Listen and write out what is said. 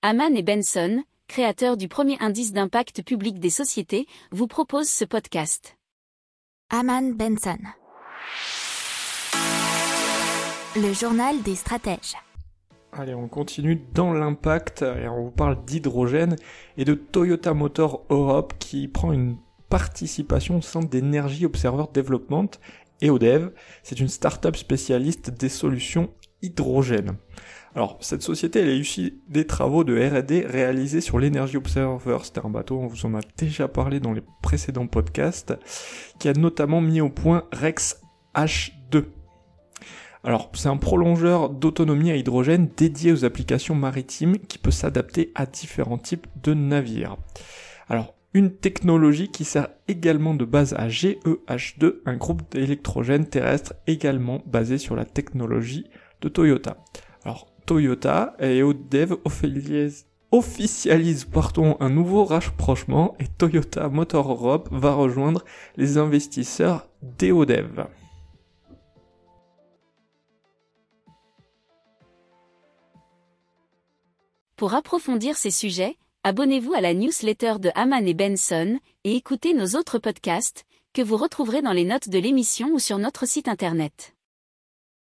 Haman et Benson, créateurs du premier indice d'impact public des sociétés, vous proposent ce podcast. Haman Benson. Le journal des stratèges. Allez, on continue dans l'impact et on vous parle d'hydrogène et de Toyota Motor Europe qui prend une participation au sein d'Energy Observer Development et ODEV. C'est une start-up spécialiste des solutions hydrogène. Alors, cette société, elle est issue des travaux de R&D réalisés sur l'Energy Observer. C'était un bateau, on vous en a déjà parlé dans les précédents podcasts, qui a notamment mis au point Rex H2. Alors, c'est un prolongeur d'autonomie à hydrogène dédié aux applications maritimes qui peut s'adapter à différents types de navires. Alors, une technologie qui sert également de base à GEH2, un groupe d'électrogène terrestre également basé sur la technologie de Toyota. Alors, Toyota et ODEV officialisent partons un nouveau rapprochement et Toyota Motor Europe va rejoindre les investisseurs d'EODEV. Pour approfondir ces sujets, abonnez-vous à la newsletter de Haman et Benson et écoutez nos autres podcasts que vous retrouverez dans les notes de l'émission ou sur notre site internet.